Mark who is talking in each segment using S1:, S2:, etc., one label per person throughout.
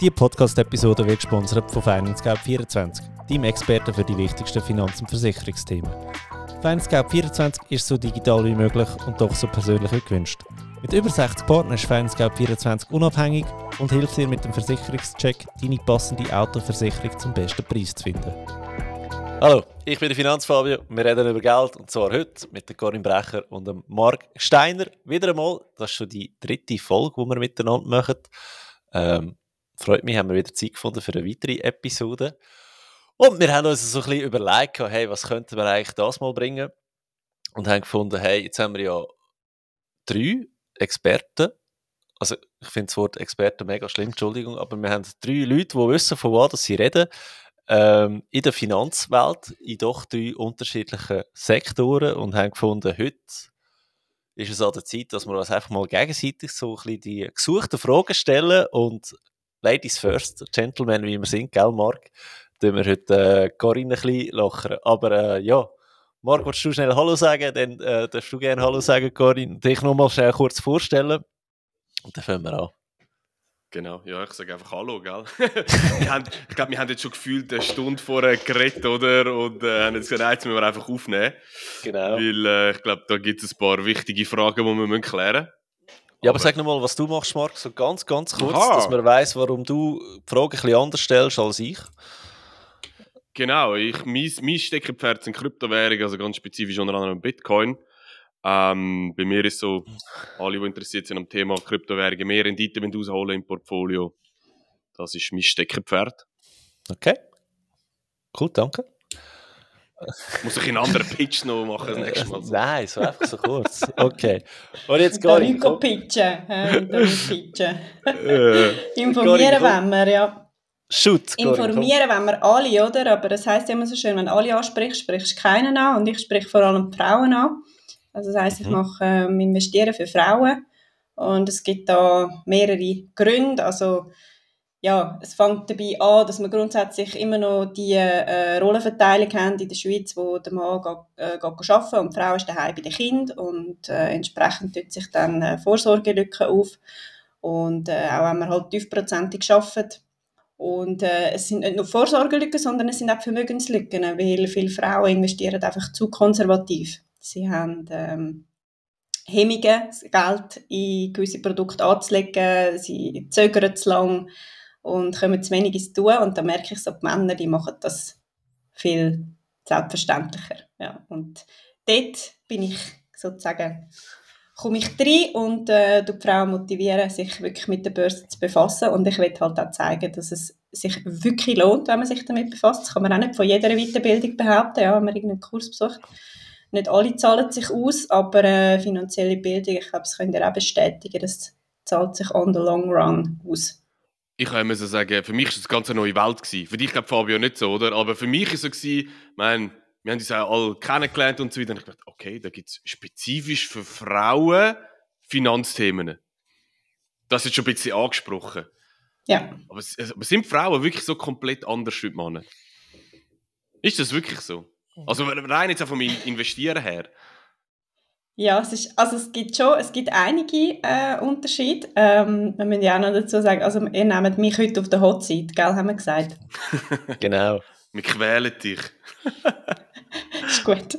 S1: Diese Podcast-Episode wird gesponsert von FinanceGap24, deinem Experten für die wichtigsten Finanz- und Versicherungsthemen. FinanceGap24 ist so digital wie möglich und doch so persönlich wie gewünscht. Mit über 60 Partnern ist FinanceGap24 unabhängig und hilft dir mit dem Versicherungscheck, deine passende Autoversicherung zum besten Preis zu finden. Hallo, ich bin der Finanzfabio. Wir reden über Geld und zwar heute mit der Corinne Brecher und dem Marc Steiner. Wieder einmal, das ist schon die dritte Folge, die wir miteinander machen. Ähm, freut mich, haben wir wieder Zeit gefunden für eine weitere Episode. Und wir haben uns so ein bisschen überlegt, hey, was könnten wir eigentlich das mal bringen? Und haben gefunden, hey, jetzt haben wir ja drei Experten. Also, ich finde das Wort Experten mega schlimm, Entschuldigung, aber wir haben drei Leute, die wissen, von was sie reden ähm, in der Finanzwelt in doch drei unterschiedlichen Sektoren und haben gefunden, heute ist es an der Zeit, dass wir uns einfach mal gegenseitig so ein bisschen die gesuchten Fragen stellen und Ladies first, Gentlemen, wie wir sind, gell, Marc? Tun wir heute äh, Corinne ein bisschen lochern. Aber äh, ja, Marc, willst du schnell Hallo sagen? Dann äh, darfst du gerne Hallo sagen, Corinne. Dich nochmal schnell kurz vorstellen. Und dann fangen wir an.
S2: Genau, ja, ich sage einfach Hallo, gell? haben, ich glaube, wir haben jetzt schon gefühlt eine Stunde vorher geredet, oder? Und äh, haben jetzt gesagt, jetzt müssen wir einfach aufnehmen.
S1: Genau.
S2: Weil äh, ich glaube, da gibt es ein paar wichtige Fragen, die wir müssen klären müssen.
S1: Ja, aber, aber sag nochmal, was du machst, Marc, so ganz, ganz kurz, Aha. dass man weiß, warum du die Frage ein bisschen anders stellst als ich.
S2: Genau, ich, mein, mein Steckenpferd sind Kryptowährungen, also ganz spezifisch unter anderem Bitcoin. Ähm, bei mir ist so, alle, die interessiert sind am Thema Kryptowährungen, mehr Rendite rausholen im Portfolio. Das ist mein Steckenpferd.
S1: Okay. Cool, danke.
S2: Muss ich einen anderen Pitch noch machen das nächste Mal?
S1: Nein, so einfach so kurz. Okay. Und jetzt gar
S3: nicht. pitchen. pitchen. Informieren wollen wir, ja.
S1: Shoot,
S3: Informieren wollen wir alle, oder? Aber das heisst immer so schön, wenn alle ansprichst, sprichst du keinen an. Und ich spreche vor allem die Frauen an. Also das heisst, ich mhm. mache ähm, Investieren für Frauen und es gibt da mehrere Gründe. Also ja, es fängt dabei an, dass wir grundsätzlich immer noch die äh, Rollenverteilung haben in der Schweiz, wo der Mann geht, äh, arbeiten und die Frau ist daheim bei den Kindern und äh, entsprechend tut sich dann äh, Vorsorgelücke auf und äh, auch wenn man halt tiefprozentig arbeitet. Und äh, es sind nicht nur Vorsorgelücken, sondern es sind auch Vermögenslücken, weil viele Frauen investieren einfach zu konservativ. Sie haben ähm, Hemmungen, Geld in gewisse Produkte anzulegen. Sie zögern zu lang und kommen zu wenig ins Tun. Und da merke ich so, die Männer, die machen das viel selbstverständlicher. Ja, und dort bin ich sozusagen komme ich rein und äh, die Frauen motivieren, sich wirklich mit der Börse zu befassen. Und ich will halt auch zeigen, dass es sich wirklich lohnt, wenn man sich damit befasst. Das kann man auch nicht von jeder Weiterbildung behaupten, ja, wenn man irgendeinen Kurs besucht nicht alle zahlen sich aus, aber äh, finanzielle Bildung, ich glaube, das könnt ihr auch bestätigen, das zahlt sich on the long run aus.
S2: Ich kann so sagen, für mich war das ganz eine neue Welt. Gewesen. Für dich, glaube Fabio, nicht so, oder? Aber für mich war es so, gewesen, mein, wir haben uns auch alle kennengelernt und so weiter. Und ich dachte, okay, da gibt es spezifisch für Frauen Finanzthemen. Das ist schon ein bisschen angesprochen.
S3: Ja.
S2: Aber, aber sind Frauen wirklich so komplett anders wie Männer? Ist das wirklich so? Also rein jetzt auch vom Investieren her.
S3: Ja, es, ist, also es gibt schon es gibt einige äh, Unterschiede. Ähm, wir müssen ja auch noch dazu sagen, also ihr nehmt mich heute auf der Hot Seat, gell, haben wir gesagt.
S1: genau.
S2: Wir quälen dich.
S3: ist gut.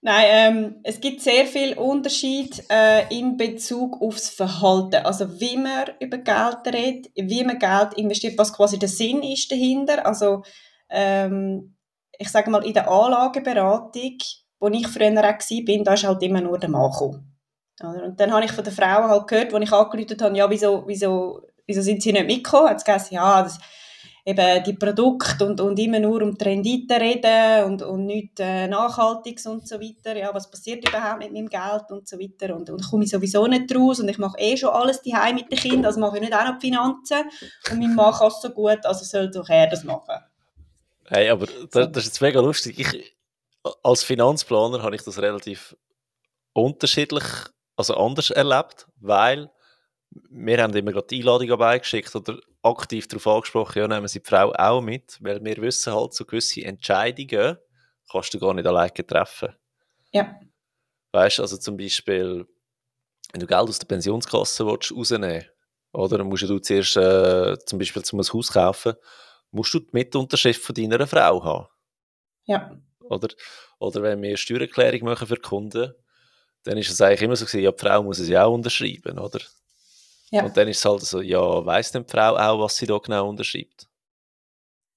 S3: Nein, ähm, es gibt sehr viel Unterschied äh, in Bezug aufs Verhalten. Also wie man über Geld redet, wie man Geld investiert, was quasi der Sinn ist dahinter. Also ähm, ich sage mal, in der Anlageberatung, wo ich früher auch war, da ist halt immer nur der Mann gekommen. Und dann habe ich von den Frauen halt gehört, als ich angerufen habe, ja, wieso, wieso, wieso sind sie nicht mitgekommen? Hat es gesagt, ja, das, eben die Produkte und, und immer nur um die Rendite reden und, und nichts äh, Nachhaltiges und so weiter. Ja, was passiert überhaupt mit meinem Geld und so weiter. Und, und komme ich sowieso nicht raus und ich mache eh schon alles daheim mit den Kindern, also mache ich nicht auch noch die Finanzen. Und mein Mann kann es so gut, also soll doch er das machen.
S1: Hey, aber das, das ist jetzt mega lustig. Ich, als Finanzplaner habe ich das relativ unterschiedlich, also anders erlebt, weil wir haben immer gerade die Einladung beigeschickt oder aktiv darauf angesprochen, ja, nehmen Sie die Frau auch mit, weil wir wissen halt, so gewisse Entscheidungen kannst du gar nicht alleine treffen.
S3: Ja.
S1: Weißt du, also zum Beispiel, wenn du Geld aus der Pensionskasse willst, rausnehmen Oder musst du zuerst äh, zum Beispiel zum Haus kaufen, musst du die Mitunterschrift von deiner Frau haben.
S3: Ja.
S1: Oder, oder wenn wir Steuererklärung machen für Kunden, dann ist es eigentlich immer so gewesen, ja, die Frau muss es ja auch unterschreiben, oder?
S3: Ja.
S1: Und dann ist es halt so, ja, weiss denn die Frau auch, was sie da genau unterschreibt?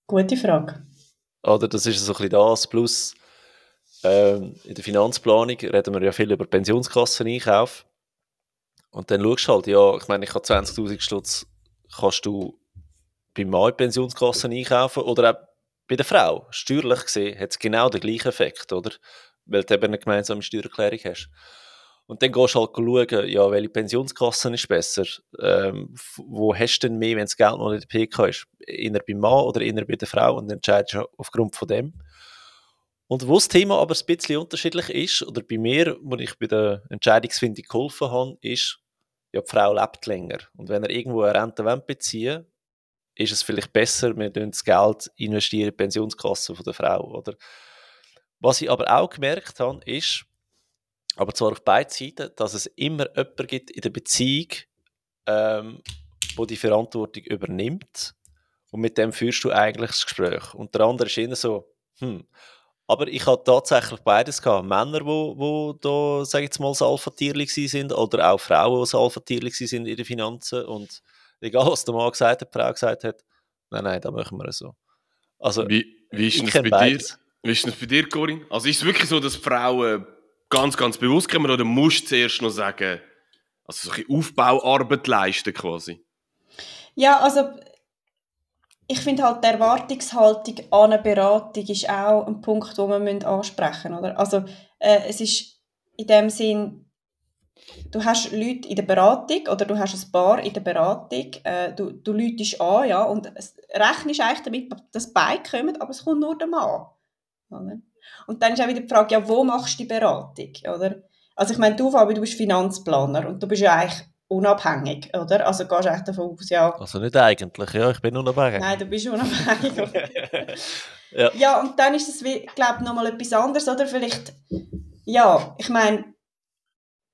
S3: Gute Frage.
S1: Oder das ist so ein bisschen das, plus ähm, in der Finanzplanung reden wir ja viel über Pensionskassen-Einkauf. Und dann schaust du halt, ja, ich meine, ich habe 20'000 Stutz, kannst du beim Mann in Pensionskassen einkaufen oder auch bei der Frau. Steuerlich gesehen hat es genau den gleichen Effekt, oder? Weil du eben eine gemeinsame Steuererklärung hast. Und dann gehst du halt schauen, ja, welche Pensionskasse ist besser? Ähm, wo hast du denn mehr, wenn das Geld noch in der PK ist? Inner beim Mann oder inner bei der Frau? Und entscheidest du aufgrund von dem. Und wo das Thema aber ein bisschen unterschiedlich ist, oder bei mir, wo ich bei der Entscheidungsfindung geholfen habe, ist, ja, die Frau lebt länger. Und wenn er irgendwo eine Rente beziehen ist es vielleicht besser, wir das Geld investieren in die Pensionskasse der Frau. Oder? Was ich aber auch gemerkt habe, ist, aber zwar auf beiden Seiten, dass es immer jemanden gibt in der Beziehung, ähm, wo die Verantwortung übernimmt. Und mit dem führst du eigentlich das Gespräch. Und der andere ist immer so, hm, aber ich hatte tatsächlich beides gehabt. Männer, wo, wo da, sag ich jetzt mal, das Alpha-Tierli sind, oder auch Frauen, die das Alpha-Tierli sind in den Finanzen. Und egal, was der Mann gesagt hat, die Frau gesagt hat, nein, nein, da machen wir so. Also,
S2: wie, wie ist das bei beides. dir? Wie ist das bei dir, Corinne? Also ist es wirklich so, dass Frauen ganz, ganz bewusst kommen, oder musst du zuerst noch sagen, also so ein Aufbauarbeit leisten quasi?
S3: Ja, also ich finde halt, die Erwartungshaltung an eine Beratung ist auch ein Punkt, den wir ansprechen müssen. Oder? Also, äh, es ist in dem Sinn, du hast Leute in der Beratung oder du hast ein Paar in der Beratung, äh, du, du läutest an ja, und es, rechnest eigentlich damit, dass beide kommen, aber es kommt nur der Mann. Oder? Und dann ist auch wieder die Frage, ja, wo machst du die Beratung? Oder? Also ich meine, du, Fabi, du bist Finanzplaner und du bist ja eigentlich unabhängig, oder? Also gehst du echt davon aus, ja...
S1: Also nicht eigentlich, ja, ich bin unabhängig.
S3: Nein, du bist unabhängig. ja. ja, und dann ist es, glaube ich, nochmal etwas anderes, oder? Vielleicht, ja, ich meine,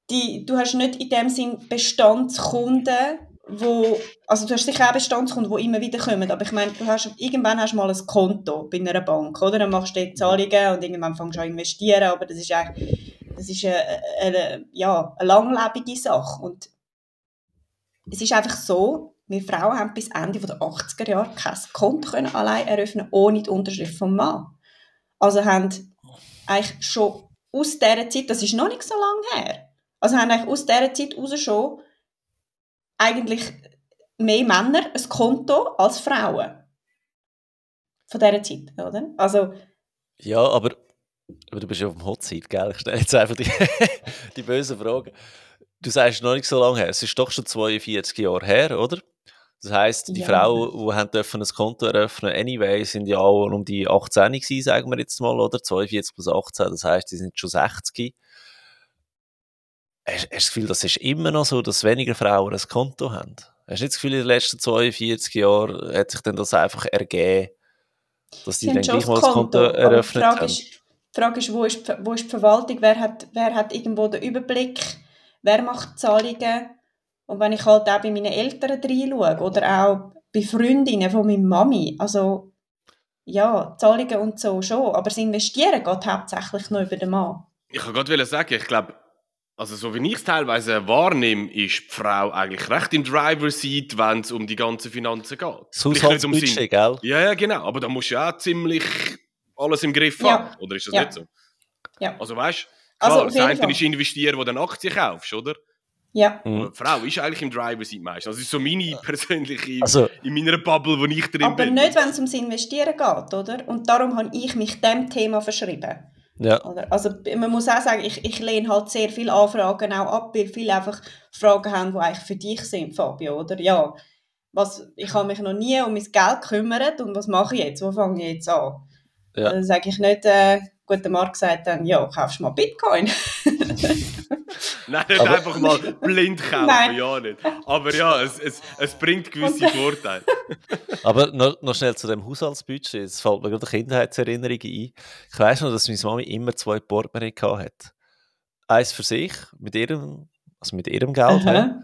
S3: die, du hast nicht in dem Sinn Bestandskunden, wo, also du hast sicher auch Bestandskunden, die immer wieder kommen, aber ich meine, du hast, irgendwann hast du mal ein Konto bei einer Bank, oder? Dann machst du die Zahlungen und irgendwann fängst du an investieren, aber das ist eigentlich, das ist eine, eine, ja, eine langlebige Sache und es ist einfach so, wir Frauen haben bis Ende der 80er Jahre kein Konto können allein eröffnen ohne die Unterschrift vom Mann. Also haben eigentlich schon aus dieser Zeit, das ist noch nicht so lange her, also haben eigentlich aus dieser Zeit raus schon eigentlich mehr Männer ein Konto als Frauen. Von dieser Zeit, oder? Also,
S1: ja, aber, aber du bist ja auf dem Hot Seat, gell? Ich stelle jetzt einfach die, die bösen Fragen. Du sagst noch nicht so lange her, es ist doch schon 42 Jahre her, oder? Das heisst, die ja. Frauen, die haben dürfen ein Konto eröffnen anyway, sind ja auch um die 18 gewesen, sagen wir jetzt mal, oder? 42 plus 18, das heisst, die sind schon 60. Hast, hast du das Gefühl, das ist immer noch so, dass weniger Frauen ein Konto haben? Hast du nicht das Gefühl, in den letzten 42 Jahren hat sich dann das einfach ergeben, dass die, die dann gleich mal das Konto, Konto eröffnet
S3: die Frage
S1: haben?
S3: Ist, die Frage ist, wo ist, wo ist die Verwaltung? Wer hat, wer hat irgendwo den Überblick? wer macht Zahlungen. Und wenn ich halt auch bei meinen Eltern reinschaue oder auch bei Freundinnen von meiner Mami, also ja, Zahlungen und so schon, aber das Investieren geht hauptsächlich nur über den Mann.
S2: Ich kann gerade sagen, ich glaube, also so wie ich es teilweise wahrnehme, ist die Frau eigentlich recht im Driver-Seat, wenn es um die ganzen Finanzen geht.
S1: Das Haushaltsbudget, um gell?
S2: Ja, ja, genau. Aber da musst du ja auch ziemlich alles im Griff ja. haben, oder ist das
S3: ja.
S2: nicht so?
S3: Ja.
S2: Also weißt Klar, also, das eine ist investieren, wo du eine Aktie kaufst, oder?
S3: Ja.
S2: Mhm. Frau ist eigentlich im Driver Seat meistens. Das ist so meine persönliche, also, in meiner Bubble, wo ich drin
S3: aber
S2: bin.
S3: Aber nicht, wenn es ums Investieren geht, oder? Und darum habe ich mich dem Thema verschrieben.
S1: Ja.
S3: Also man muss auch sagen, ich, ich lehne halt sehr viele Anfragen auch ab, weil viele einfach Fragen haben, die eigentlich für dich sind, Fabio, oder? Ja, was, ich habe mich noch nie um mein Geld gekümmert und was mache ich jetzt? Wo fange ich jetzt an? Ja. Dann sage ich nicht, äh, gut, der Marc sagt dann, ja, kaufst du mal Bitcoin.
S2: Nein, nicht aber, einfach mal blind kaufen, Nein. ja nicht. Aber ja, es, es, es bringt gewisse Vorteile.
S1: aber noch, noch schnell zu dem Haushaltsbudget. Es fällt mir gerade Kindheitserinnerungen ein. Ich weiss noch, dass meine Mami immer zwei Portemonnaie hatte. Eins für sich, mit ihrem, also mit ihrem Geld. Halt.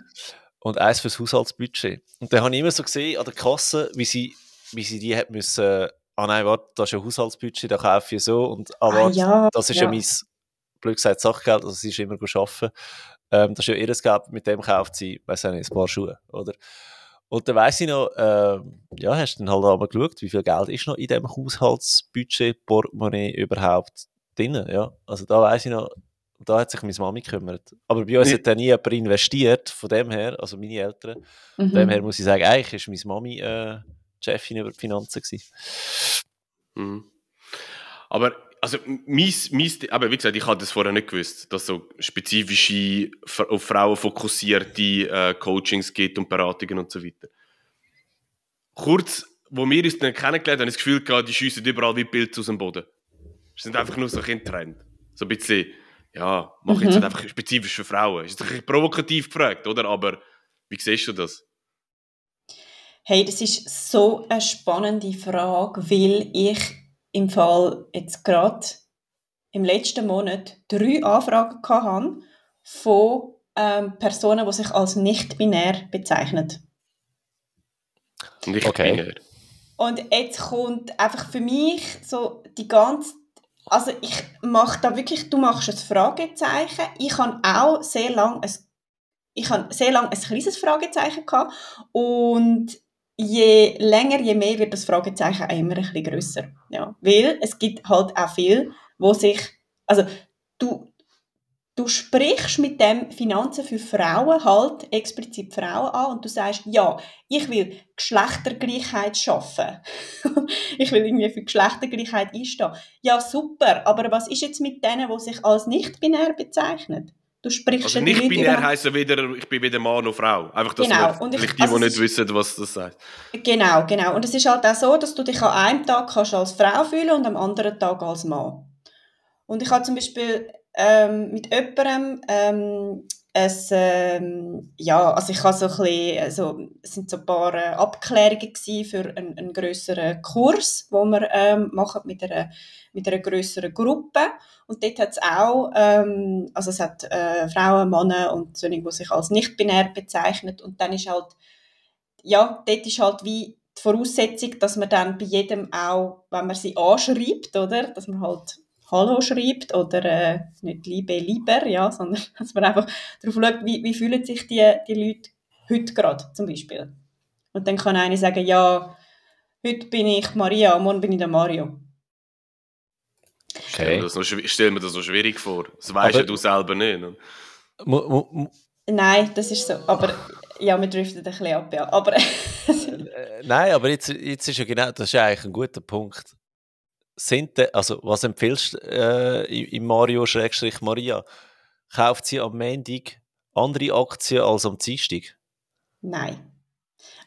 S1: und eins fürs Haushaltsbudget. Und dann habe ich immer so gesehen an der Kasse, wie sie, wie sie die hat müssen, ah nein, warte, das ist ja Haushaltsbudget, da kaufe ich so und ah, warte, ah, ja, das ist ja, ja mein, blöd gesagt, Sachgeld, also sie ist immer arbeiten. Ähm, das ist ja ihr Geld, mit dem kauft sie, weiß nicht, ein paar Schuhe, oder? Und dann weiss ich noch, äh, ja, hast du dann halt einmal geschaut, wie viel Geld ist noch in diesem Haushaltsbudget, Portemonnaie überhaupt drin, ja? Also da weiss ich noch, da hat sich meine Mami gekümmert. Aber bei uns hat dann nie jemand investiert, von dem her, also meine Eltern. Mhm. Von dem her muss ich sagen, eigentlich war meine Mami äh, Chefin über die Finanzen.
S2: Mhm. Aber also mein, mein, aber wie gesagt, ich hatte das vorher nicht gewusst, dass es so spezifische, auf Frauen fokussierte äh, Coachings gibt und Beratungen und so weiter. Kurz, wo wir uns dann kennengelernt haben, habe ich das Gefühl gehabt, die schiessen überall wie Pilze aus dem Boden. Sie sind einfach nur so ein Trend. So ein bisschen, ja, mach mhm. jetzt halt einfach spezifisch für Frauen. Ist ein bisschen provokativ gefragt, oder? Aber wie siehst du das?
S3: Hey, das ist so eine spannende Frage, weil ich im Fall jetzt gerade im letzten Monat drei Anfragen hatte von ähm, Personen, die sich als nicht-binär bezeichnen.
S2: Nicht-binär.
S3: Und jetzt kommt einfach für mich so die ganze also ich mache da wirklich, du machst ein Fragezeichen. Ich habe auch sehr lange ein, ich habe sehr lange ein kleines Fragezeichen gehabt und je länger, je mehr wird das Fragezeichen auch immer ein bisschen grösser. Ja, weil es gibt halt auch viel, wo sich, also du, du sprichst mit dem Finanzen für Frauen halt explizit Frauen an und du sagst, ja, ich will Geschlechtergleichheit schaffen. ich will irgendwie für Geschlechtergleichheit einstehen. Ja, super, aber was ist jetzt mit denen, die sich als nicht-binär bezeichnen? Du sprichst
S2: also nicht binär heisst ja wieder, ich bin weder Mann noch Frau. Einfach, dass genau. wir, ich, die, also die nicht wissen, was das heißt.
S3: Genau, genau. Und es ist halt auch so, dass du dich an einem Tag kannst als Frau fühlen und am anderen Tag als Mann. Und ich habe zum Beispiel ähm, mit jemandem ähm, es, ähm, ja, also ich habe so ein bisschen, also, es sind so ein paar äh, Abklärungen für einen, einen grösseren Kurs, wo wir ähm, machen mit einer, mit einer grösseren Gruppe. Und dort hat es auch, ähm, also es hat äh, Frauen, Männer und solche, die sich als nicht-binär bezeichnet. Und dann ist halt, ja, dort ist halt wie die Voraussetzung, dass man dann bei jedem auch, wenn man sie anschreibt, oder, dass man halt Hallo schreibt oder äh, nicht Liebe, lieber, ja, sondern dass man einfach darauf schaut, wie, wie fühlen sich die, die Leute heute gerade zum Beispiel. Und dann kann einer sagen, ja, heute bin ich Maria, morgen bin ich der Mario.
S2: Okay. Ich stelle mir das so schwierig vor. Das weißt ja du selber nicht. Ne?
S3: Nein, das ist so. Aber ja, wir driften ein bisschen ab, ja. Aber,
S1: äh, Nein, aber jetzt, jetzt ist ja genau, das ist ja eigentlich ein guter Punkt sind de, also was empfiehlst du äh, im Mario-Maria? Kauft sie am Montag andere Aktien als am Dienstag?
S3: Nein.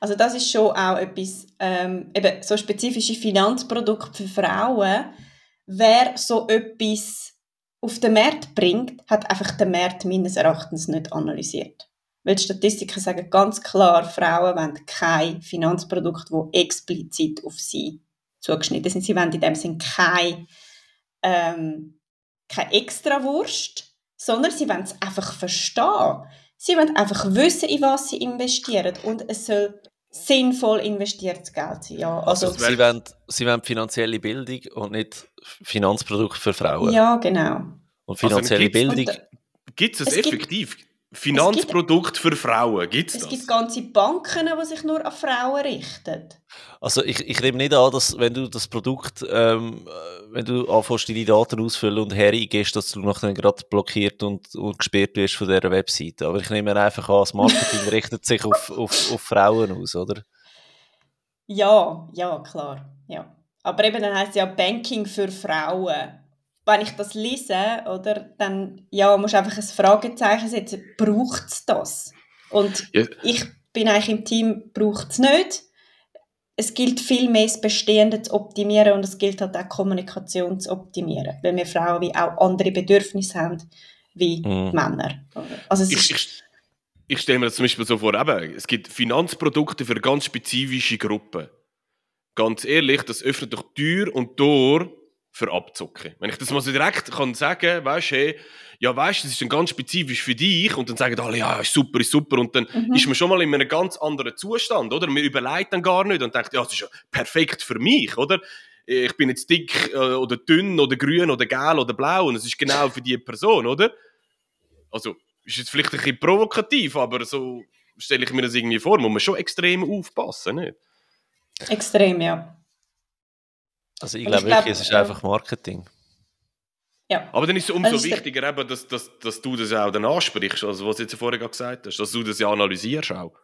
S3: Also das ist schon auch etwas, ähm, eben so spezifische Finanzprodukte für Frauen. Wer so etwas auf den Markt bringt, hat einfach den Markt meines Erachtens nicht analysiert. Weil die Statistiken sagen ganz klar, Frauen wollen kein Finanzprodukt, das explizit auf sie zugeschnitten sind. Sie wollen in dem Sinne keine, ähm, keine Extrawurst, sondern sie wollen es einfach verstehen. Sie wollen einfach wissen, in was sie investieren und es soll sinnvoll investiertes Geld sein. Ja,
S1: also, also sie, wollen, sie wollen finanzielle Bildung und nicht Finanzprodukte für Frauen.
S3: Ja, genau.
S1: Und finanzielle also, Bildung...
S2: Gibt es es effektiv? Gibt, Finanzprodukt für Frauen, gibt
S3: es
S2: das?
S3: Es gibt ganze Banken, die sich nur an Frauen richten.
S1: Also ich, ich nehme nicht an, dass wenn du das Produkt, ähm, wenn du anfängst, deine Daten ausfüllen und hergehst, dass du nachher gerade blockiert und, und gesperrt wirst von dieser Webseite. Aber ich nehme einfach an, das Marketing richtet sich auf, auf, auf Frauen aus, oder?
S3: Ja, ja, klar. Ja. Aber eben dann heißt es ja Banking für Frauen wenn ich das lese, oder, dann ja, musst du einfach ein Fragezeichen setzen, braucht es das? Und ja. ich bin eigentlich im Team, braucht es nicht. Es gilt viel mehr, das Bestehende zu optimieren und es gilt halt auch Kommunikation zu optimieren, weil wir Frauen wie auch andere Bedürfnisse haben wie mhm. Männer. Also
S2: ich, ich, ich stelle mir das zum Beispiel so vor, eben, es gibt Finanzprodukte für ganz spezifische Gruppen. Ganz ehrlich, das öffnet doch Tür und Tor für abzocken. Wenn ich das mal so direkt kann sagen, weißt du, hey, ja, weißt du, das ist dann ganz spezifisch für dich und dann sagen alle, ja, ist super, ist super und dann mhm. ist man schon mal in einem ganz anderen Zustand, oder? Man überlegt dann gar nicht und denkt, ja, das ist ja perfekt für mich, oder? Ich bin jetzt dick äh, oder dünn oder grün oder gelb oder blau und es ist genau für die Person, oder? Also, ist jetzt vielleicht ein bisschen provokativ, aber so stelle ich mir das irgendwie vor, muss man schon extrem aufpassen, nicht?
S3: Extrem, ja.
S1: Also ich glaube wirklich, es ist einfach Marketing.
S3: Ja.
S2: Aber dann ist es umso also wichtiger, eben, dass, dass, dass du das auch dann ansprichst, also was du jetzt vorher gesagt hast, dass du das ja analysierst auch.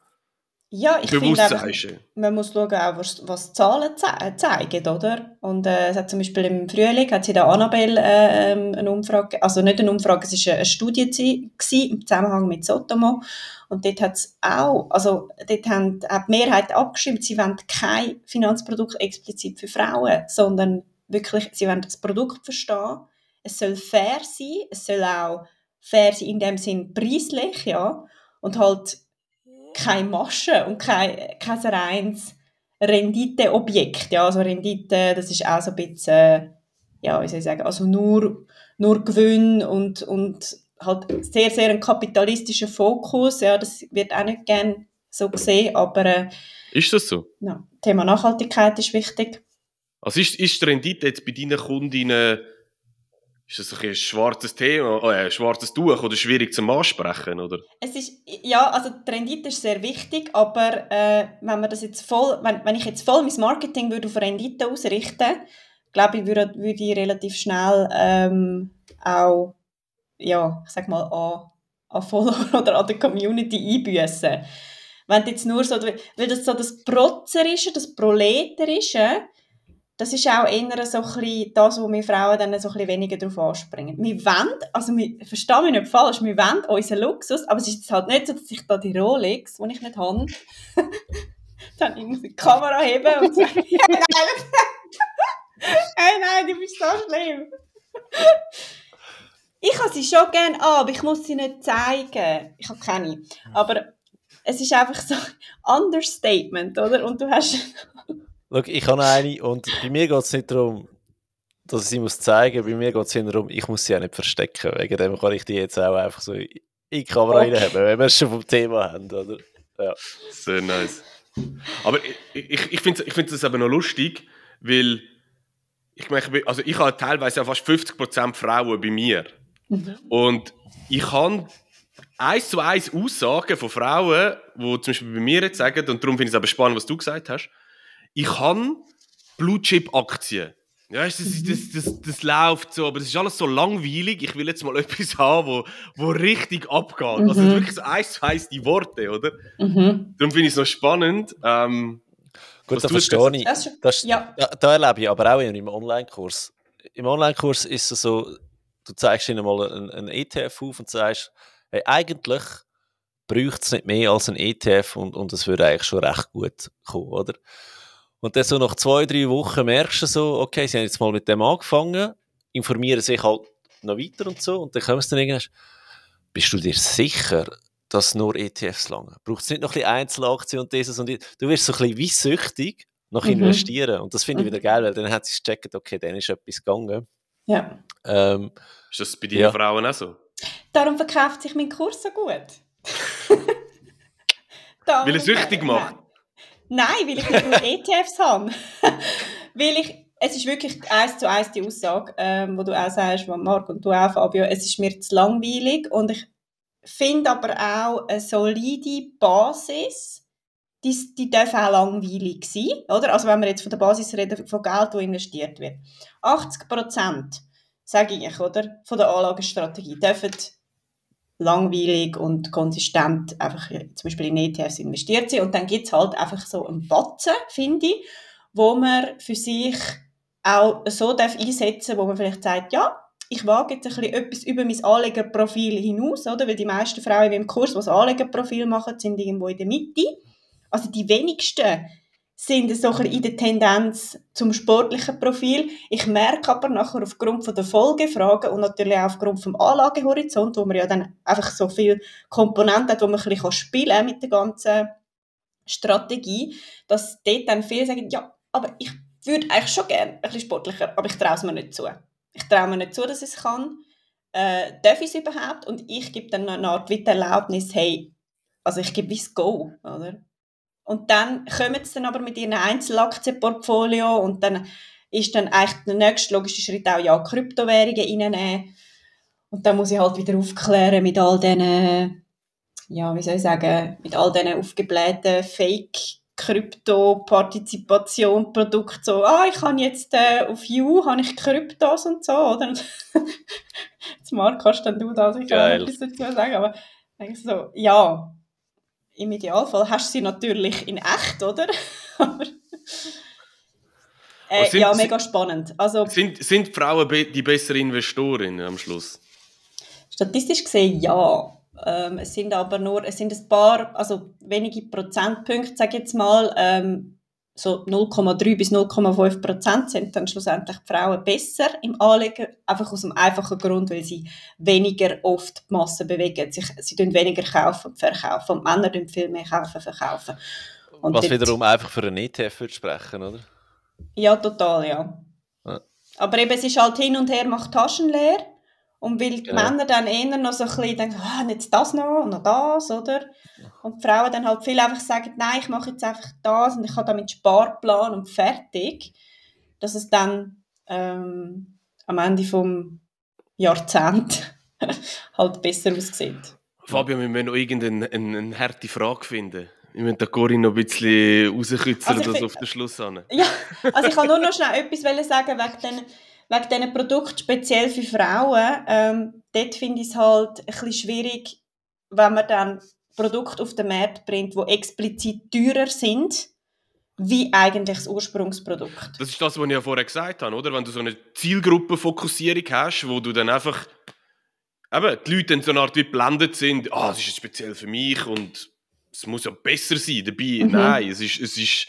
S3: Ja, ich finde einfach, man muss schauen, auch, was, was Zahlen ze zeigen, oder? Und äh, es hat zum Beispiel im Frühling hat sie der Annabelle äh, ähm, eine Umfrage, also nicht eine Umfrage, es war eine Studie gewesen, im Zusammenhang mit Sotomo und dort hat es auch, also dort haben auch die Mehrheit abgestimmt, sie wollen kein Finanzprodukt explizit für Frauen, sondern wirklich, sie wollen das Produkt verstehen, es soll fair sein, es soll auch fair sein in dem Sinn preislich, ja, und halt keine Masche und kein, kein reines Renditeobjekt. Ja, also Rendite, das ist auch so ein bisschen, ja, wie soll ich sagen, also nur, nur Gewinn und, und halt sehr, sehr ein kapitalistischer Fokus. Ja, das wird auch nicht gerne so gesehen, aber... Äh,
S2: ist das so?
S3: Ja, Thema Nachhaltigkeit ist wichtig.
S2: Also ist, ist die Rendite jetzt bei deinen Kundinnen ist das ein schwarzes Thema, äh, schwarzes Tuch oder schwierig zum Ansprechen, oder?
S3: Es ist, ja, also die Rendite ist sehr wichtig, aber äh, wenn man das jetzt voll, wenn, wenn ich jetzt voll mein Marketing würde auf Rendite ausrichten, glaube ich, würde, würde ich relativ schnell ähm, auch, ja, ich sag mal, an, an Follower oder an der Community einbüßen. Wenn jetzt nur so, weil das so das Protzerische, das Proleterische, das ist auch eher so ein das, wo wir Frauen dann so ein weniger darauf anspringen. Wir wollen, also wir, verstehe mich nicht falsch, wir wollen unseren Luxus, aber es ist halt nicht so, dass ich da die Rolex, die ich nicht habe, dann muss die Kamera heben und sagen, hey, nein, hey, nein, du bist so schlimm. ich habe sie schon gerne an, aber ich muss sie nicht zeigen. Ich habe keine. Aber es ist einfach so Understatement, oder? Und du hast
S1: Schau, ich habe eine und bei mir geht es nicht darum, dass ich sie muss zeigen muss. Bei mir geht es darum, ich muss sie auch nicht verstecken. Wegen dem kann ich die jetzt auch einfach so in die Kamera okay. reinhaben, wenn wir es schon vom Thema haben. Oder? Ja.
S2: Sehr nice. Aber ich, ich, ich finde ich find das aber noch lustig, weil ich meine, also ich habe teilweise ja fast 50% Frauen bei mir. Mhm. Und ich kann eins zu eins Aussagen von Frauen, die zum Beispiel bei mir jetzt sagen, und darum finde ich es aber spannend, was du gesagt hast, ich habe Blue Chip Aktien. Ja, das, das, das, das, das läuft so, aber es ist alles so langweilig. Ich will jetzt mal etwas haben, wo, wo richtig abgeht. Mhm. Also wirklich so eins zu eins die Worte, oder? Mhm. Darum finde ich es noch spannend. Ähm,
S1: Gut, da verstehe ich. Das, das, ja. da, da, erlebe ich aber auch im Online-Kurs. Im Online-Kurs ist es so, du zeigst ihnen mal einen, einen ETF auf und sagst, hey, eigentlich bräuchte es nicht mehr als ein ETF und, und es würde eigentlich schon recht gut kommen, oder? Und dann so nach zwei, drei Wochen merkst du so, okay, sie haben jetzt mal mit dem angefangen, informieren sich halt noch weiter und so. Und dann kommst du dann irgendwann, bist du dir sicher, dass nur ETFs lange? Braucht es nicht noch ein bisschen Einzelaktien und dieses und dieses? Du wirst so ein bisschen wie süchtig nach mhm. investieren. Und das finde ich mhm. wieder geil, weil dann hat sie gecheckt, okay, dann ist etwas gegangen.
S3: Ja.
S2: Ähm, ist das bei deinen ja. Frauen auch so?
S3: Darum verkauft sich mein Kurs so gut.
S2: weil er süchtig macht?
S3: Nein, weil ich nur ETFs habe. weil ich, es ist wirklich eins zu eins die Aussage, ähm, wo du auch sagst, Marc und du auch, Fabio, es ist mir zu langweilig und ich finde aber auch eine solide Basis, die, die darf auch langweilig sein, oder? Also wenn wir jetzt von der Basis reden, von Geld, das investiert wird. 80 Prozent, sage ich, oder, von der Anlagestrategie dürfen langweilig und konsistent einfach zum Beispiel in ETFs investiert sind. Und dann gibt es halt einfach so einen Batzen, finde ich, wo man für sich auch so darf einsetzen wo man vielleicht sagt, ja, ich wage jetzt ein bisschen etwas über mein Anlegerprofil hinaus, oder? Weil die meisten Frauen im Kurs, die das Anlegerprofil machen, sind irgendwo in der Mitte. Also die wenigsten sind so in der Tendenz zum sportlichen Profil. Ich merke aber nachher aufgrund der Folgefragen und natürlich auch aufgrund vom Anlagehorizont, wo man ja dann einfach so viele Komponenten hat, wo man ein bisschen spielen kann mit der ganzen Strategie, dass dort dann viele sagen, ja, aber ich würde eigentlich schon gerne ein bisschen sportlicher, aber ich traue es mir nicht zu. Ich traue mir nicht zu, dass ich es kann. Äh, darf ich es überhaupt? Und ich gebe dann eine Art wie Erlaubnis, hey, also ich gebe es Go, oder? Und dann kommen sie dann aber mit ihrem Einzelaktienportfolio und dann ist dann eigentlich der nächste logische Schritt auch, ja, Kryptowährungen reinnehmen. Und dann muss ich halt wieder aufklären mit all diesen, ja, wie soll ich sagen, mit all diesen aufgeblähten Fake Krypto-Partizipation Produkte so, ah, ich habe jetzt äh, auf You habe ich Kryptos und so, oder? Jetzt Marc, kannst dann du da sicher etwas dazu sagen, aber ich so, ja, im Idealfall hast du sie natürlich in echt, oder? äh, sind, ja, mega spannend. Also,
S2: sind, sind Frauen die besseren Investorinnen am Schluss?
S3: Statistisch gesehen ja. Ähm, es sind aber nur, es sind ein paar, also wenige Prozentpunkte, sage ich jetzt mal, ähm, so 0,3 bis 0,5 Prozent sind dann schlussendlich die Frauen besser im Anlegen, einfach aus dem einfachen Grund, weil sie weniger oft die Masse bewegen. Sie, sie tun weniger kaufen und verkaufen und Männer tun viel mehr kaufen und verkaufen.
S1: Und Was dort, wiederum einfach für einen ETF würde sprechen, oder?
S3: Ja, total, ja. ja. Aber eben, es ist halt hin und her, macht Taschen leer. Und weil die genau. Männer dann eher noch so ein bisschen denken, ah, jetzt das noch und noch das, oder? Und die Frauen dann halt viel einfach sagen, nein, ich mache jetzt einfach das und ich habe damit Sparplan und fertig, dass es dann ähm, am Ende vom Jahrzehnt halt besser aussieht.
S2: Fabio, wir müssen noch irgendeine eine, eine harte Frage finden. Wir müssen da Corinne noch ein bisschen rauskützen, also das auf den Schluss an.
S3: Ja, also ich kann nur noch schnell etwas sagen wegen den wegen diesen Produkten speziell für Frauen, ähm, dort finde ich es halt ein bisschen schwierig, wenn man dann Produkte auf den Markt bringt, die explizit teurer sind, wie eigentlich das Ursprungsprodukt.
S2: Das ist das, was ich ja vorher gesagt habe, oder? Wenn du so eine Zielgruppenfokussierung hast, wo du dann einfach eben, die Leute dann so eine Art wie blendet sind, ah, oh, das ist speziell für mich und es muss ja besser sein dabei. Mhm. Nein, es ist, es ist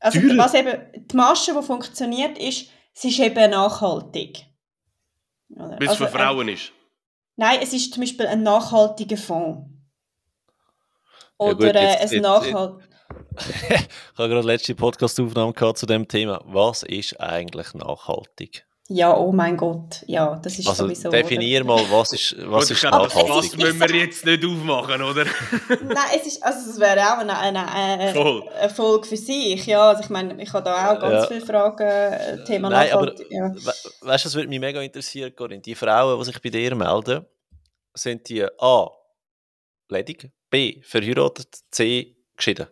S3: also, was eben, die Masche, die funktioniert, ist, es ist eben nachhaltig.
S2: Weil es also, für Frauen ist?
S3: Nein, es ist zum Beispiel ein nachhaltiger Fonds. Oder ja gut, jetzt, ein nachhaltiger...
S1: ich habe gerade letzte Podcast-Aufnahme zu dem Thema. Was ist eigentlich nachhaltig?
S3: Ja, oh mein Gott, ja, das ist
S1: also
S3: sowieso.
S1: Definier oder? mal, was ist, was ist nachhaltig?
S2: Das müssen wir jetzt nicht aufmachen, oder?
S3: Nein, es ist, also es wäre auch eine, eine, eine, eine, Folge für sich, ja. Also ich meine, ich habe da auch ganz ja. viele Fragen, äh, Thema Nein, nachhaltig. Aber, ja.
S1: Weißt du, das würde mich mega interessieren, Corinne. Die Frauen, die sich bei dir melden, sind die A. ledig, B. verheiratet, C. geschieden?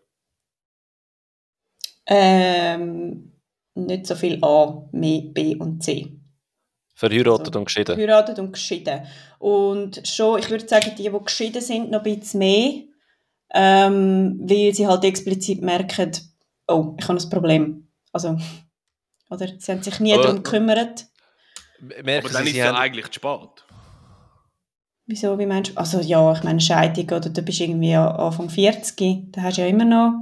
S3: Ähm nicht so viel A, mehr B und C.
S1: Verheiratet also, und geschieden.
S3: Verheiratet und geschieden. Und schon, ich würde sagen, die, die geschieden sind, noch ein bisschen mehr, ähm, weil sie halt explizit merken, oh, ich habe ein Problem. Also, oder sie haben sich nie aber, darum gekümmert.
S2: Aber dann ist es ja eigentlich zu spät.
S3: Wieso, wie meinst du? Also ja, ich meine Scheidung, oder du bist irgendwie Anfang 40, da hast du ja immer noch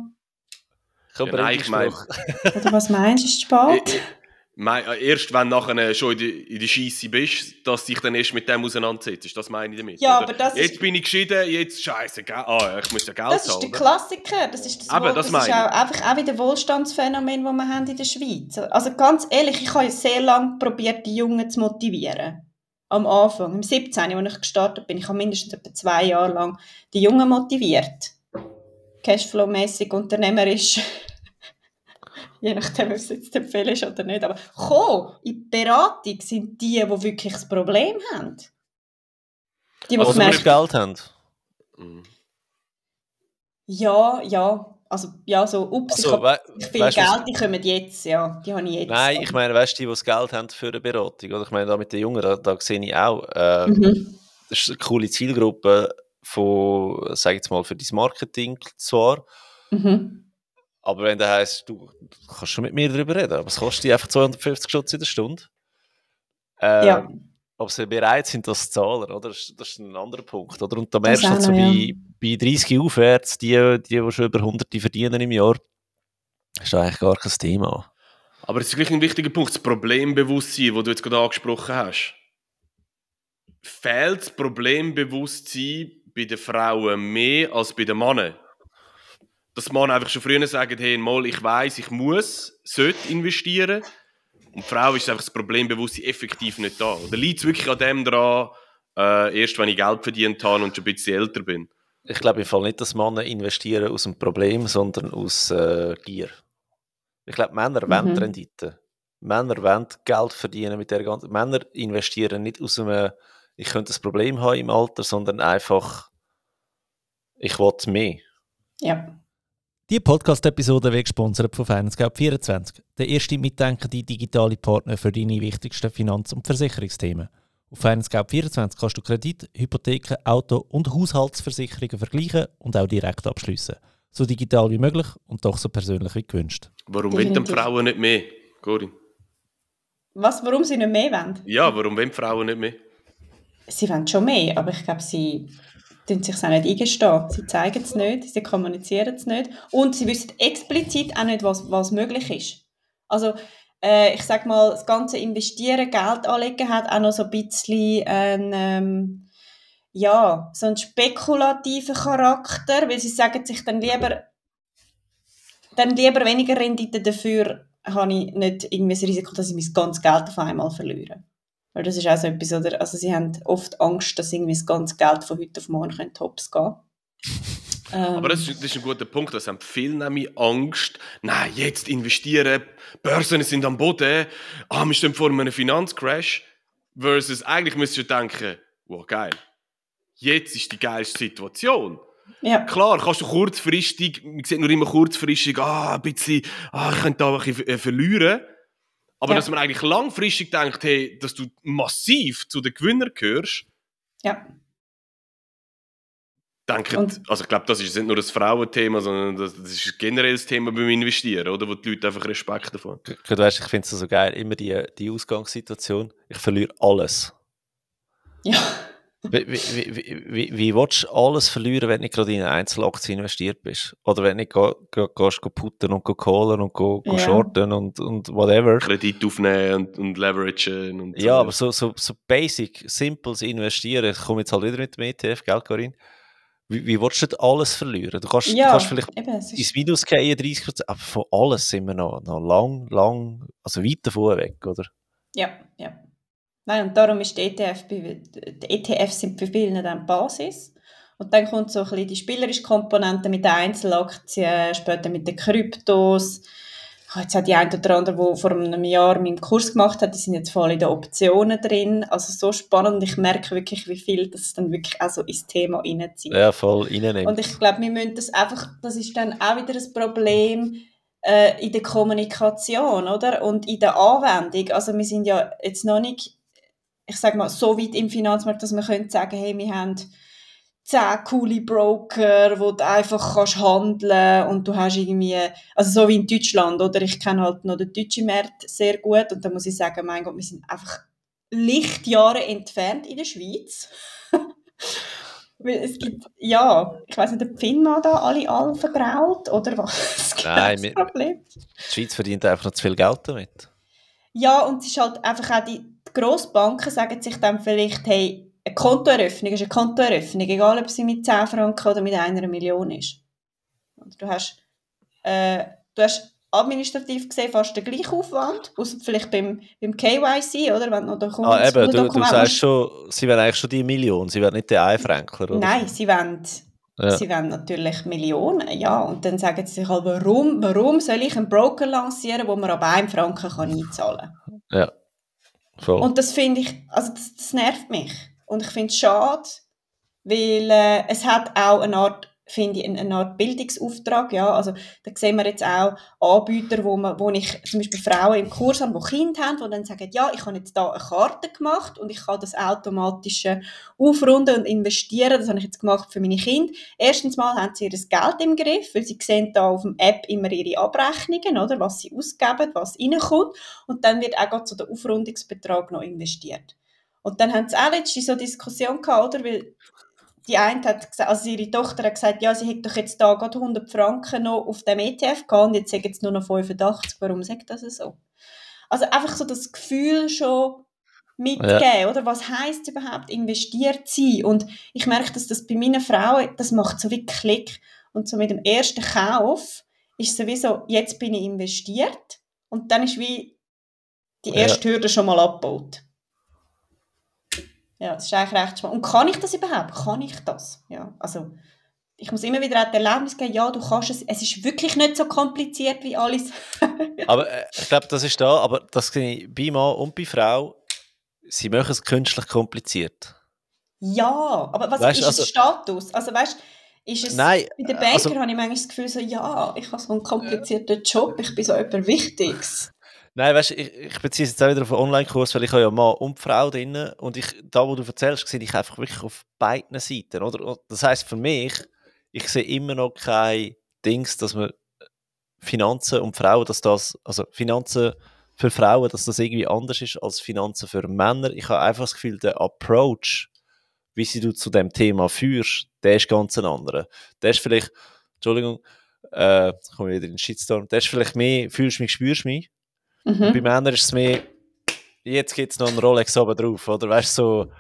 S2: ja, nein, ich meine...
S3: Oder was meinst du, ist spät?
S2: Äh, erst wenn du nachher schon in der, in Scheisse bist, dass dich dann erst mit dem auseinandersetzt. Das meine ich damit.
S3: Ja, aber das
S2: jetzt ist... bin ich geschieden, jetzt scheiße, ah, ich muss ja Geld
S3: Das ist der Klassiker, das ist das, aber,
S2: das,
S3: das ist auch, einfach auch wieder ein Wohlstandsphänomen, das wir haben in der Schweiz. Also ganz ehrlich, ich habe sehr lange probiert, die Jungen zu motivieren. Am Anfang, im 17., als ich gestartet bin, ich habe mindestens etwa zwei Jahre lang die Jungen motiviert. Cashflow-mäßig, unternehmerisch je nachdem, ob es jetzt empfehlen ist oder nicht. Aber komm, in die Beratung sind die, die wirklich das Problem haben.
S1: Die, die also Geld haben. Mhm.
S3: Ja, ja. Also, ja, so, ups, also, ich habe viel weißt, Geld, die kommen jetzt, ja, die habe ich jetzt.
S1: Nein, ich meine, weißt du, die, die das Geld haben für eine Beratung, oder? Ich meine, da mit den Jungen, da, da sehe ich auch, äh, mhm. das ist eine coole Zielgruppe von, sag ich jetzt mal, für dein Marketing zwar, mhm. Aber wenn der heisst, du, kannst schon mit mir darüber reden, aber es kostet einfach 250 Stutz in der Stunde. Ähm, ja. Ob sie bereit sind, das zu zahlen, oder? Das, ist, das ist ein anderer Punkt, oder? Und da merkst du halt so ja. bei, bei 30 aufwärts, die, die, die schon über 100 verdienen im Jahr, ist eigentlich gar kein Thema.
S2: Aber es ist wirklich ein wichtiger Punkt, das Problembewusstsein, das du jetzt gerade angesprochen hast. Fehlt das Problembewusstsein bei den Frauen mehr als bei den Männern? dass man einfach schon früher sagt, hey, mal, ich weiß, ich muss, sollte investieren. Und die Frau ist einfach das Problembewusstsein effektiv nicht da. Oder liegt es wirklich an dem dran, äh, erst wenn ich Geld verdient habe und schon ein bisschen älter bin?
S1: Ich glaube im Fall nicht, dass Männer investieren aus einem Problem, sondern aus äh, Gier. Ich glaube, Männer mhm. wollen Rendite. Männer wollen Geld verdienen mit der ganzen. Männer investieren nicht aus einem, ich könnte ein Problem haben im Alter, sondern einfach, ich will mehr.
S3: Ja.
S1: Die Podcast-Episode wird gesponsert von FinanceGap24, der erste mitdenkende digitale Partner für deine wichtigsten Finanz- und Versicherungsthemen. Auf FinanceGap24 kannst du Kredit, Hypotheken, Auto- und Haushaltsversicherungen vergleichen und auch direkt abschließen. So digital wie möglich und doch so persönlich wie gewünscht.
S2: Warum wollen die Frauen nicht mehr, Corinne?
S3: Was, warum sie nicht mehr wollen?
S2: Ja, warum wollen Frauen nicht mehr?
S3: Sie wollen schon mehr, aber ich glaube, sie tun sich auch nicht eingestehen. Sie zeigen es nicht, sie kommunizieren es nicht und sie wissen explizit auch nicht, was, was möglich ist. Also äh, ich sage mal, das ganze Investieren, Geld anlegen hat auch noch so ein bisschen ein, ähm, ja, so einen spekulativen Charakter, weil sie sagen sich dann lieber, dann lieber weniger Rendite dafür habe ich nicht irgendwie das Risiko, dass ich mein ganzes Geld auf einmal verliere. Weil das ist auch so etwas, oder? Also sie haben oft Angst, dass irgendwie das ganze Geld von heute auf morgen könnte hops gehen.
S2: Aber das ist, das ist, ein guter Punkt. Das haben viele nämlich Angst. Nein, jetzt investieren, Börsen sind am Boden, ah, wir stehen vor einem Finanzcrash. Versus eigentlich müsstest du denken, wow, geil. Jetzt ist die geilste Situation.
S3: Ja.
S2: Klar, kannst du kurzfristig, man sieht nur immer kurzfristig, ah, ein bisschen, ah, ich könnte da ein bisschen äh, verlieren. Aber ja. dass man eigentlich langfristig denkt, hey, dass du massiv zu den Gewinnern gehörst.
S3: Ja.
S2: Denke, also ich glaube, das ist nicht nur das Frauenthema, sondern das, das ist generell das Thema beim Investieren, oder? Wo die Leute einfach Respekt davon haben.
S1: Du weißt, ich finde es so geil, immer die, die Ausgangssituation, ich verliere alles.
S3: Ja.
S1: Wie, wie, wie, wie, wie willst du alles verlieren, wenn du nicht gerade in eine Einzelaktie investiert bist? Oder wenn du nicht gehst, go putten und go callen und go, go ja. shorten und, und whatever.
S2: Kredit aufnehmen und, und leveragen und
S1: so. Ja, aber so, so, so basic, simples investieren, ich komme jetzt halt wieder mit dem ETF, gell, Corinne? Wie, wie willst du das alles verlieren? Du kannst,
S3: ja,
S1: du kannst vielleicht
S3: eben,
S1: ins Minus gehen, 30%, aber von alles sind wir noch, noch lang, lang, also weit davon weg, oder?
S3: Ja, ja. Nein, und darum ist die ETF, die ETFs sind für viele dann die Basis. Und dann kommt so ein bisschen die spielerische Komponente mit den Einzelaktien, später mit den Kryptos. Ich habe jetzt auch die ein oder andere, die vor einem Jahr meinen Kurs gemacht hat, die sind jetzt voll in den Optionen drin. Also so spannend. Ich merke wirklich, wie viel das dann wirklich auch so ins Thema reinzieht.
S1: Ja, voll reinnehmen.
S3: Und ich glaube, wir müssen das einfach, das ist dann auch wieder ein Problem, äh, in der Kommunikation, oder? Und in der Anwendung. Also wir sind ja jetzt noch nicht ich sage mal, so weit im Finanzmarkt, dass man könnte sagen, hey, wir haben zehn coole Broker, wo du einfach kannst handeln und du hast irgendwie, also so wie in Deutschland, oder ich kenne halt noch den deutschen Markt sehr gut und da muss ich sagen, mein Gott, wir sind einfach Lichtjahre entfernt in der Schweiz. Weil es gibt, ja, ich weiß nicht, der FINMA da alle Allen vergrault oder was?
S1: Nein, das Problem? die Schweiz verdient einfach noch zu viel Geld damit.
S3: Ja, und es ist halt einfach auch die, Grossbanken sagen sich dann vielleicht, hey, eine Kontoeröffnung ist eine Kontoeröffnung, egal ob sie mit 10 Franken oder mit einer Million ist. Du hast, äh, du hast administrativ gesehen fast den gleichen Aufwand, außer vielleicht beim, beim KYC, oder? Wenn du noch
S1: ah, eben, du, du sagst schon, sie werden eigentlich schon die Million, sie werden nicht der Einfränkler, oder?
S3: Nein, sie wollen, ja. sie wollen natürlich Millionen, ja, und dann sagen sie sich halt, warum, warum soll ich einen Broker lancieren, wo man ab einem Franken kann einzahlen kann?
S1: Ja.
S3: Voll. Und das finde ich, also das, das, nervt mich. Und ich finde es schade, weil äh, es hat auch eine Art finde ich, eine Art Bildungsauftrag. Ja. Also, da sehen wir jetzt auch Anbieter, wo, man, wo ich zum Beispiel Frauen im Kurs habe, die Kinder haben, die dann sagen, ja, ich habe jetzt da eine Karte gemacht und ich kann das automatisch aufrunden und investieren. Das habe ich jetzt gemacht für meine Kinder. Erstens mal haben sie ihr Geld im Griff, weil sie sehen da auf dem App immer ihre Abrechnungen, oder, was sie ausgeben, was reinkommt. Und dann wird auch zu so der Aufrundungsbetrag noch investiert. Und dann haben sie auch letztens so Diskussion gehabt, oder? Weil die eine hat gesagt, also ihre Tochter hat gesagt, ja, sie hätte doch jetzt da gerade 100 Franken noch auf dem ETF gehabt und jetzt sagen jetzt nur noch 85. Warum sagt das so? Also einfach so das Gefühl schon mitgeben, ja. oder? Was heißt überhaupt investiert sein? Und ich merke, dass das bei meinen Frauen, das macht so wie Klick. Und so mit dem ersten Kauf ist es sowieso, jetzt bin ich investiert und dann ist wie die erste ja. Hürde schon mal abgebaut. Ja, das ist eigentlich recht spannend. Und kann ich das überhaupt? Kann ich das? Ja, also ich muss immer wieder die Erlebnis geben, ja, du kannst es, es ist wirklich nicht so kompliziert wie alles.
S1: aber äh, ich glaube, das ist da, aber das sehe ich bei Mann und bei Frau, sie machen es künstlich kompliziert.
S3: Ja, aber was weißt, ist also, Status? Also weißt ist es,
S1: nein,
S3: bei den Banker also, habe ich manchmal das Gefühl, so, ja, ich habe so einen komplizierten Job, ich bin so jemand Wichtiges.
S1: Nein, weißt, ich, ich beziehe es jetzt auch wieder auf einen Online-Kurs, weil ich habe ja Mann und Frau drin und ich, da, wo du erzählst, sehe ich einfach wirklich auf beiden Seiten, oder? Das heißt für mich, ich sehe immer noch kein Dings, dass man Finanzen und Frauen, dass das, also Finanzen für Frauen, dass das irgendwie anders ist als Finanzen für Männer. Ich habe einfach das Gefühl, der Approach, wie sie du zu dem Thema führst, der ist ganz ein anderer. Der ist vielleicht, Entschuldigung, äh, komme ich wieder in den Shitstorm, der ist vielleicht mehr, fühlst mich, spürst mich. Mhm. Bei Männern ist es mehr, jetzt gibt es noch einen Rolex oben drauf, oder weißt so,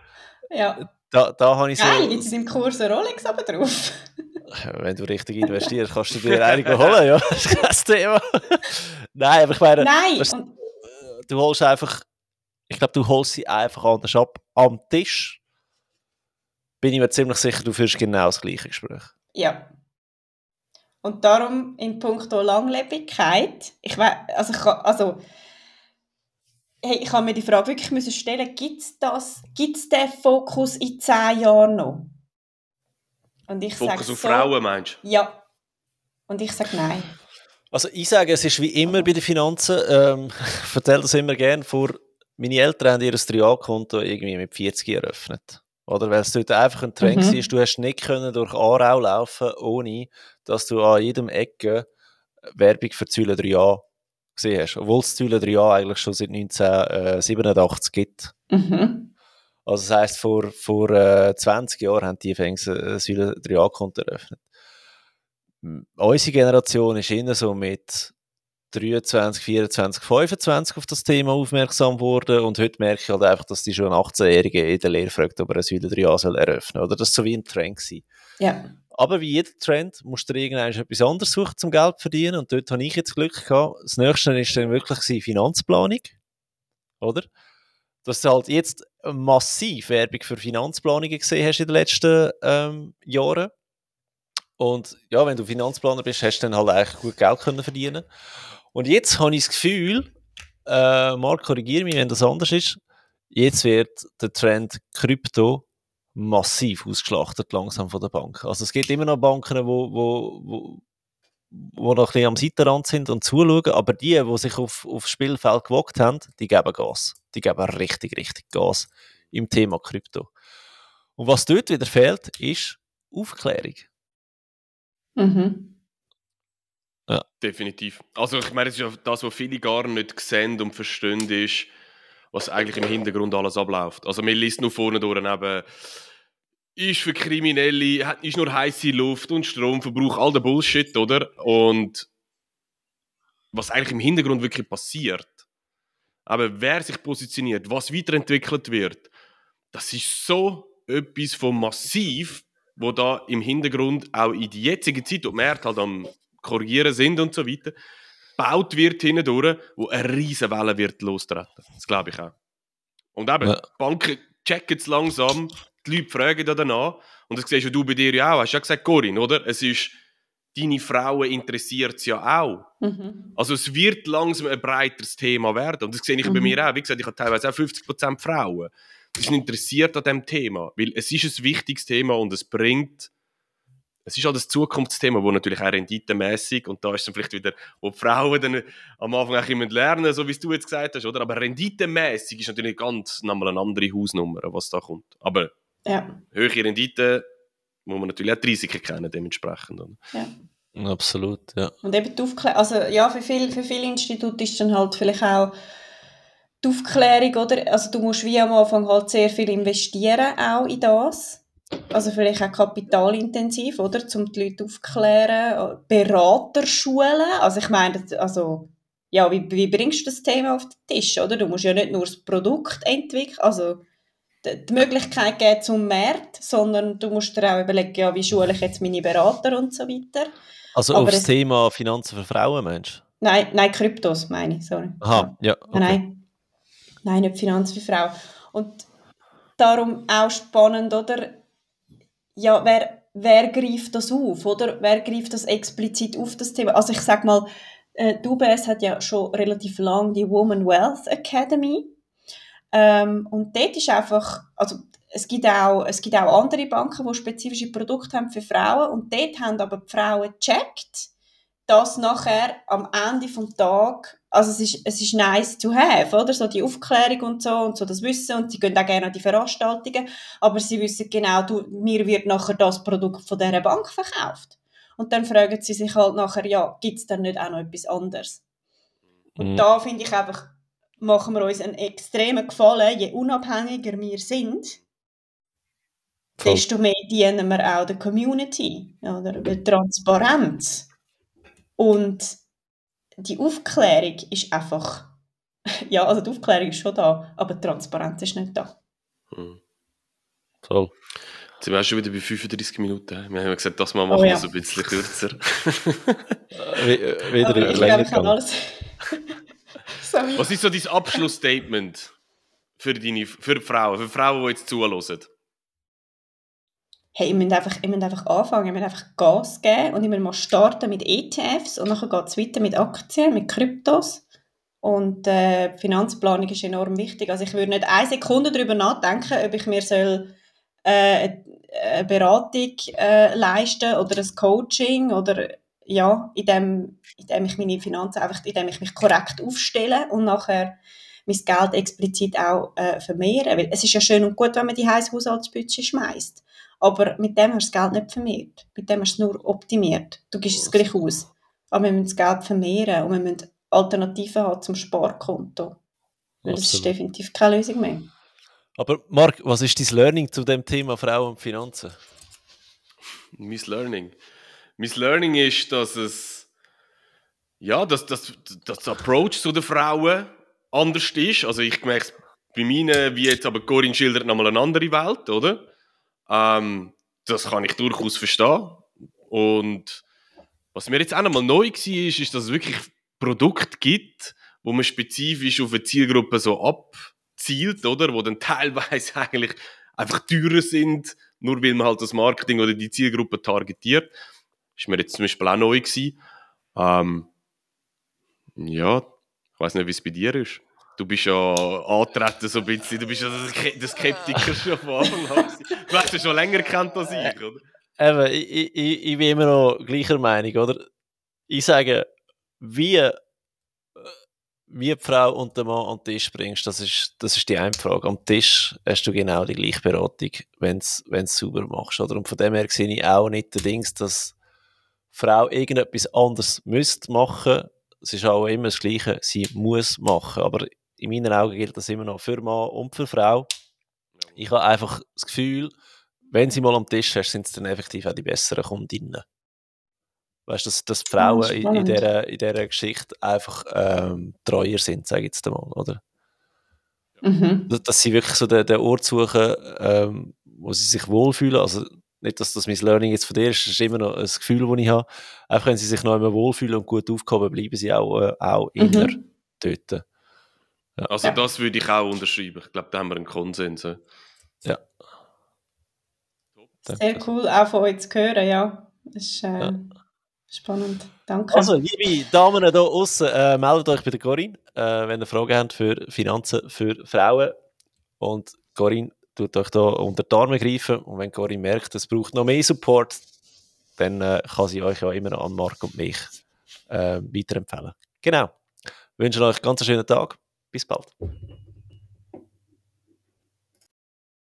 S3: ja.
S1: da, da habe ich so...
S3: Geil, gibt es im Kurs einen Rolex oben drauf?
S1: Wenn du richtig investierst, kannst du dir einige holen, ja. Das ist kein Thema. Nein, aber ich meine,
S3: Nein.
S1: Weißt, du holst einfach, ich glaube, du holst sie einfach anders ab. Am Tisch bin ich mir ziemlich sicher, du führst genau das gleiche Gespräch.
S3: Ja. Und darum in puncto Langlebigkeit, ich weiß, also, ich, also hey, ich habe mir die Frage wirklich müssen stellen, gibt es das, gibt es den Fokus in zehn Jahren noch? Und ich
S2: Fokus
S3: auf
S2: so, Frauen meinst
S3: du? Ja. Und ich sage nein.
S1: Also ich sage, es ist wie immer bei den Finanzen, ähm, ich erzähle das immer gerne, vor, meine Eltern haben ihr 3A-Konto irgendwie mit 40 eröffnet. Oder weil es dort einfach ein Trend mhm. war, du hast nicht können durch Aarau laufen, ohne dass du an jedem Ecke Werbung für Züle 3A gesehen hast. Obwohl es Züle 3A eigentlich schon seit 1987 gibt. Mhm. Also das heisst, vor, vor äh, 20 Jahren haben die Fängs Säule 3A-Konto eröffnet. Unsere Generation ist eher so mit 23, 24, 25 auf das Thema aufmerksam geworden und heute merke ich halt einfach, dass die schon 18-Jährige in der Lehre fragt, ob er ein Säule 3A soll eröffnen oder das so wie ein Trend gewesen.
S3: Ja.
S1: Aber wie jeder Trend musst du irgendwann etwas anderes suchen zum Geld verdienen und dort habe ich jetzt Glück gehabt. Das nächste ist dann wirklich Finanzplanung, oder? dass du halt jetzt massiv Werbung für Finanzplanungen gesehen hast in den letzten ähm, Jahren. Und ja, wenn du Finanzplaner bist, hast du dann halt eigentlich gut Geld können verdienen. Und jetzt habe ich das Gefühl, äh, Marc, korrigiere mich, wenn das anders ist, jetzt wird der Trend Krypto massiv ausgeschlachtet langsam von der Bank. Also es gibt immer noch Banken, wo, wo, wo, wo noch ein bisschen am Seitenrand sind und zuschauen, aber die, die sich auf, aufs Spielfeld gewagt haben, die geben Gas. Die geben richtig, richtig Gas im Thema Krypto. Und was dort wieder fehlt, ist Aufklärung.
S3: Mhm.
S2: Ja. Definitiv. Also ich meine, das ist ja das, was viele gar nicht sehen und verstehen, ist, was eigentlich im Hintergrund alles abläuft. Also man liest nur vorne durch eben ist für Kriminelle, ist nur heiße Luft und Stromverbrauch, all der Bullshit, oder? Und was eigentlich im Hintergrund wirklich passiert, aber wer sich positioniert, was weiterentwickelt wird, das ist so etwas von massiv, wo da im Hintergrund auch in die jetzige Zeit, die Märkte halt am korrigieren sind und so weiter, gebaut wird hindurch, wo eine riesen Welle wird lostreten. Das glaube ich auch. Und eben, ja. Banken checken es langsam, die Leute fragen danach. Und das siehst du bei dir ja auch. Hast du ja gesagt, Corinne, oder? Es ist, deine Frauen interessiert es ja auch. Mhm. Also es wird langsam ein breiteres Thema werden. Und das sehe ich mhm. bei mir auch. Wie gesagt, ich habe teilweise auch 50% Frauen. Die sind interessiert an diesem Thema. Weil es ist ein wichtiges Thema und es bringt es ist halt das Zukunftsthema, wo natürlich auch renditemäßig und da ist dann vielleicht wieder, wo die Frauen dann am Anfang auch immer lernen, so wie du jetzt gesagt hast, oder? Aber renditemäßig ist natürlich ganz nochmal eine andere Hausnummer, was da kommt. Aber
S3: ja.
S2: Höhere Rendite muss man natürlich auch die Risiken kennen, dementsprechend.
S3: Ja.
S1: Absolut, ja.
S3: Und eben die Aufklärung, also ja, für viele für viel Institute ist dann halt vielleicht auch die Aufklärung, oder? Also du musst wie am Anfang halt sehr viel investieren, auch in das. Also vielleicht auch kapitalintensiv, oder? Um die Leute aufzuklären. Beraterschulen, also ich meine, also ja, wie, wie bringst du das Thema auf den Tisch, oder? Du musst ja nicht nur das Produkt entwickeln, also die Möglichkeit geben zum Markt, sondern du musst dir auch überlegen, ja, wie schule ich jetzt meine Berater und so weiter.
S1: Also
S3: Aber
S1: aufs
S3: es-
S1: Thema Finanzen für Frauen, Mensch.
S3: Nein, nein, Kryptos meine ich, sorry.
S1: Aha, ja. Okay.
S3: Nein, nein. Nicht Finanz für Frau. Und darum auch spannend, oder? Ja, wer, wer greift das auf, oder? Wer greift das explizit auf, das Thema? Also ich sag mal, äh, die UBS hat ja schon relativ lang die Woman Wealth Academy. Ähm, und dort ist einfach, also es gibt, auch, es gibt auch andere Banken, die spezifische Produkte haben für Frauen und dort haben aber die Frauen gecheckt, dass nachher am Ende des Tages, also es ist, es ist nice to have, oder? So die Aufklärung und so und so das Wissen und sie gehen auch gerne an die Veranstaltungen, aber sie wissen genau, du, mir wird nachher das Produkt von dieser Bank verkauft. Und dann fragen sie sich halt nachher, ja, gibt es dann nicht auch noch etwas anderes? Und
S1: Mhm.
S3: da finde ich einfach, machen wir uns einen extremen Gefallen, je unabhängiger wir sind,
S1: Voll.
S3: desto mehr dienen wir auch der Community, oder? Weil Transparenz und die Aufklärung ist einfach, ja, also die Aufklärung ist schon da, aber die Transparenz ist nicht da.
S2: Hm.
S1: Voll.
S2: Jetzt sind wir auch schon wieder bei 35 Minuten. Wir haben gesagt, das mal machen
S3: Oh
S2: wir
S3: ja.
S2: so ein bisschen kürzer.
S1: Äh, äh, Wieder
S3: aber ich
S1: länger
S3: glaube, ich habe
S1: gegangen.
S3: alles.
S2: Was ist so dein Abschlussstatement für, deine, für Frauen, für Frauen, die jetzt zuhören?
S3: Hey, ich müsst einfach, ich müsst einfach anfangen, ich müsst einfach Gas geben und ich müsst mal starten mit ETFs und dann geht es weiter mit Aktien, mit Kryptos. Und äh, Finanzplanung ist enorm wichtig. Also ich würde nicht eine Sekunde darüber nachdenken, ob ich mir soll, äh, eine Beratung äh, leisten oder ein Coaching oder ja, indem, indem ich meine Finanzen einfach, indem ich mich korrekt aufstelle und nachher mein Geld explizit auch äh, vermehren. Weil es ist ja schön und gut, wenn man die heiße Haushaltsbudget schmeißt. Aber mit dem hast du das Geld nicht vermehrt. Mit dem hast du es nur optimiert. Du gibst es gleich aus. Aber wir müssen das Geld vermehren und wir müssen Alternativen haben zum Sparkonto. Weil das ist definitiv keine Lösung mehr.
S1: Aber Marc, was ist dein Learning zu dem Thema Frauen und Finanzen?
S2: Mein Learning. Mein Learning ist, dass es ja, dass, dass, dass der Approach zu den Frauen anders ist. Also ich merke es bei meinen, wie jetzt aber Corinne schildert, nochmal eine andere Welt, oder? Ähm, das kann ich durchaus verstehen. Und was mir jetzt auch nochmal neu war, ist, ist, dass es wirklich Produkte gibt, wo man spezifisch auf eine Zielgruppe so abzielt, oder? Wo dann teilweise eigentlich einfach teurer sind, nur weil man halt das Marketing oder die Zielgruppe targetiert. Ist mir jetzt zum Beispiel auch neu gewesen. Ähm, ja, ich weiß nicht, wie es bei dir ist. Du bist ja antreten so ein bisschen, du bist ja der Ske- der Skeptiker schon von Anfang an. Du hast ja schon länger kennt als ich, oder?
S1: Eben, ich, ich, ich bin immer noch gleicher Meinung, oder? Ich sage, wie, äh, wie die Frau und der Mann an den Tisch bringst, das ist, das ist die eine Frage. Am Tisch hast du genau die gleiche Beratung, wenn du es sauber machst. Oder? Und von dem her sehe ich auch nicht den Dings, dass die Frau irgendetwas anderes müsste machen. Es ist auch immer das Gleiche, sie muss machen. Aber in meinen Augen gilt das immer noch für Mann und für Frau. Ich habe einfach das Gefühl, wenn sie mal am Tisch hast, sind es dann effektiv auch die besseren Kundinnen. Weißt du, dass, dass die Frauen in, in,
S3: spannend.
S1: dieser, in dieser Geschichte einfach ähm, treuer sind, sage ich jetzt einmal, oder?
S3: Mhm.
S1: Dass- Dass sie wirklich so den, den Ort suchen, ähm, wo sie sich wohlfühlen. Also nicht, dass das mein Learning jetzt von dir ist, das ist immer noch ein Gefühl, das ich habe. Einfach wenn sie sich noch immer wohlfühlen und gut aufgehoben, bleiben sie auch, äh, auch immer
S3: Mhm.
S1: dort.
S2: Also
S3: Ja.
S2: das würde ich auch unterschreiben. Ich glaube, da haben wir einen Konsens. ja.
S1: Ja.
S3: Sehr cool, auch von euch zu hören, ja. Das ist äh,
S1: Ja.
S3: spannend. Danke.
S1: Also, liebe Damen da außen, äh, meldet euch bei der Corinne, äh, wenn ihr Fragen habt für Finanzen für Frauen. Und Corinne tut euch da unter die Arme greifen. Und wenn Corinne merkt, es braucht noch mehr Support, dann äh, kann sie euch ja immer noch an Marc und mich äh, weiterempfehlen. Genau. Ich wünsche euch einen ganz schönen Tag. Bis bald.